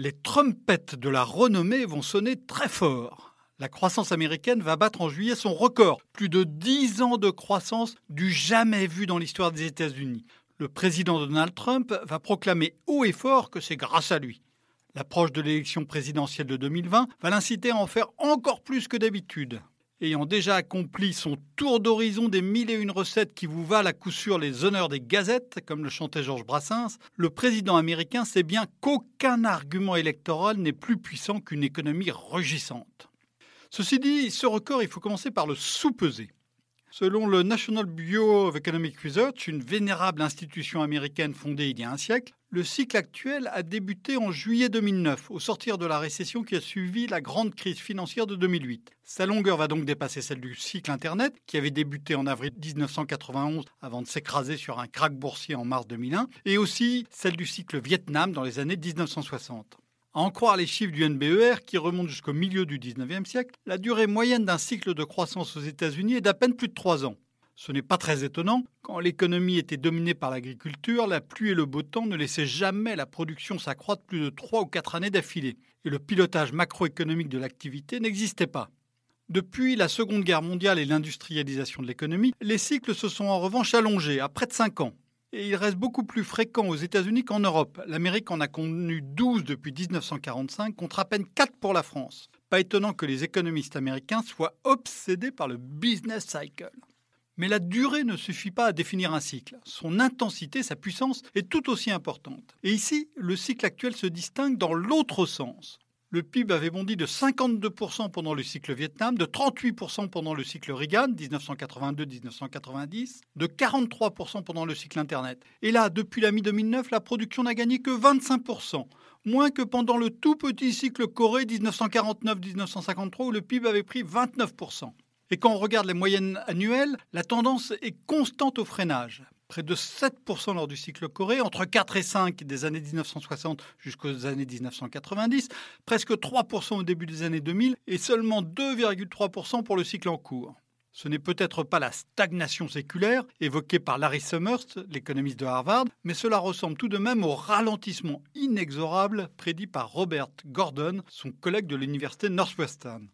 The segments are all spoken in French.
Les trompettes de la renommée vont sonner très fort. La croissance américaine va battre en juillet son record. Plus de 10 ans de croissance du jamais vu dans l'histoire des États-Unis. Le président Donald Trump va proclamer haut et fort que c'est grâce à lui. L'approche de l'élection présidentielle de 2020 va l'inciter à en faire encore plus que d'habitude. Ayant déjà accompli son tour d'horizon des mille et une recettes qui vous valent à coup sûr les honneurs des gazettes, comme le chantait Georges Brassens, le président américain sait bien qu'aucun argument électoral n'est plus puissant qu'une économie rugissante. Ceci dit, ce record, il faut commencer par le sous-peser. Selon le National Bureau of Economic Research, une vénérable institution américaine fondée il y a un siècle, le cycle actuel a débuté en juillet 2009, au sortir de la récession qui a suivi la grande crise financière de 2008. Sa longueur va donc dépasser celle du cycle Internet, qui avait débuté en avril 1991 avant de s'écraser sur un krach boursier en mars 2001, et aussi celle du cycle Vietnam dans les années 1960. À en croire les chiffres du NBER, qui remontent jusqu'au milieu du 19e siècle, la durée moyenne d'un cycle de croissance aux États-Unis est d'à peine plus de 3 ans. Ce n'est pas très étonnant, quand l'économie était dominée par l'agriculture, la pluie et le beau temps ne laissaient jamais la production s'accroître plus de 3 ou 4 années d'affilée, et le pilotage macroéconomique de l'activité n'existait pas. Depuis la Seconde Guerre mondiale et l'industrialisation de l'économie, les cycles se sont en revanche allongés à près de 5 ans. Et il reste beaucoup plus fréquent aux États-Unis qu'en Europe. L'Amérique en a connu 12 depuis 1945 contre à peine 4 pour la France. Pas étonnant que les économistes américains soient obsédés par le business cycle. Mais la durée ne suffit pas à définir un cycle. Son intensité, sa puissance est tout aussi importante. Et ici, le cycle actuel se distingue dans l'autre sens. Le PIB avait bondi de 52% pendant le cycle Vietnam, de 38% pendant le cycle Reagan, 1982-1990, de 43% pendant le cycle Internet. Et là, depuis la mi-2009, la production n'a gagné que 25%, moins que pendant le tout petit cycle Corée 1949-1953 où le PIB avait pris 29%. Et quand on regarde les moyennes annuelles, la tendance est constante au freinage près de 7% lors du cycle Corée, entre 4 et 5 des années 1960 jusqu'aux années 1990, presque 3% au début des années 2000 et seulement 2,3% pour le cycle en cours. Ce n'est peut-être pas la stagnation séculaire évoquée par Larry Summers, l'économiste de Harvard, mais cela ressemble tout de même au ralentissement inexorable prédit par Robert Gordon, son collègue de l'université Northwestern.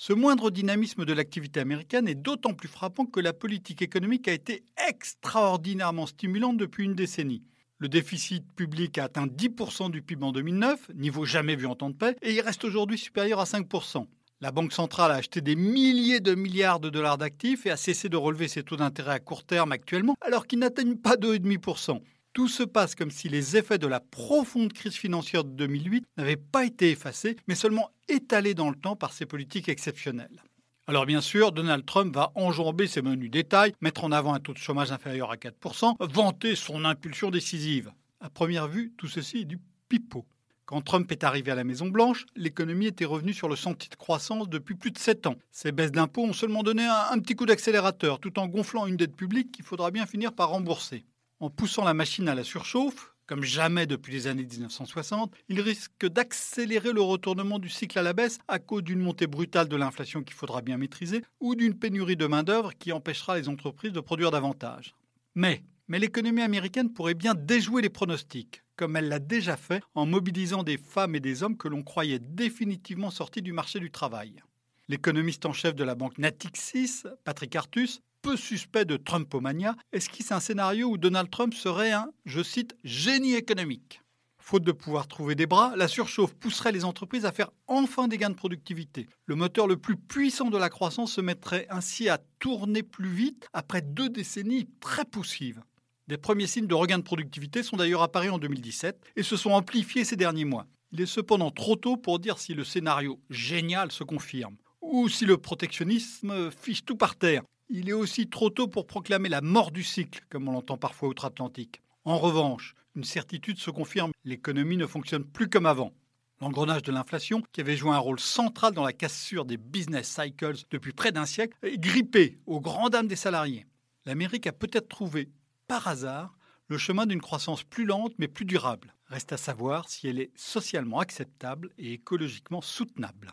Ce moindre dynamisme de l'activité américaine est d'autant plus frappant que la politique économique a été extraordinairement stimulante depuis une décennie. Le déficit public a atteint 10% du PIB en 2009, niveau jamais vu en temps de paix, et il reste aujourd'hui supérieur à 5%. La Banque centrale a acheté des milliers de milliards de dollars d'actifs et a cessé de relever ses taux d'intérêt à court terme actuellement, alors qu'ils n'atteignent pas 2,5%. Tout se passe comme si les effets de la profonde crise financière de 2008 n'avaient pas été effacés, mais seulement étalés dans le temps par ces politiques exceptionnelles. Alors bien sûr, Donald Trump va enjamber ses menus détails, mettre en avant un taux de chômage inférieur à 4%, vanter son impulsion décisive. À première vue, tout ceci est du pipeau. Quand Trump est arrivé à la Maison-Blanche, l'économie était revenue sur le sentier de croissance depuis plus de 7 ans. Ces baisses d'impôts ont seulement donné un, un petit coup d'accélérateur, tout en gonflant une dette publique qu'il faudra bien finir par rembourser en poussant la machine à la surchauffe, comme jamais depuis les années 1960, il risque d'accélérer le retournement du cycle à la baisse à cause d'une montée brutale de l'inflation qu'il faudra bien maîtriser ou d'une pénurie de main-d'œuvre qui empêchera les entreprises de produire davantage. Mais, l'économie américaine pourrait bien déjouer les pronostics, comme elle l'a déjà fait en mobilisant des femmes et des hommes que l'on croyait définitivement sortis du marché du travail. L'économiste en chef de la banque Natixis, Patrick Artus, peu suspect de Trumpomania, esquisse un scénario où Donald Trump serait un, je cite, génie économique? Faute de pouvoir trouver des bras, la surchauffe pousserait les entreprises à faire enfin des gains de productivité. Le moteur le plus puissant de la croissance se mettrait ainsi à tourner plus vite après deux décennies très poussives. Des premiers signes de regain de productivité sont d'ailleurs apparus en 2017 et se sont amplifiés ces derniers mois. Il est cependant trop tôt pour dire si le scénario génial se confirme ou si le protectionnisme fiche tout par terre. Il est aussi trop tôt pour proclamer la mort du cycle, comme on l'entend parfois outre-Atlantique. En revanche, une certitude se confirme, l'économie ne fonctionne plus comme avant. L'engrenage de l'inflation, qui avait joué un rôle central dans la cassure des business cycles depuis près d'un siècle, est grippé aux grandes dames des salariés. L'Amérique a peut-être trouvé, par hasard, le chemin d'une croissance plus lente mais plus durable. Reste à savoir si elle est socialement acceptable et écologiquement soutenable.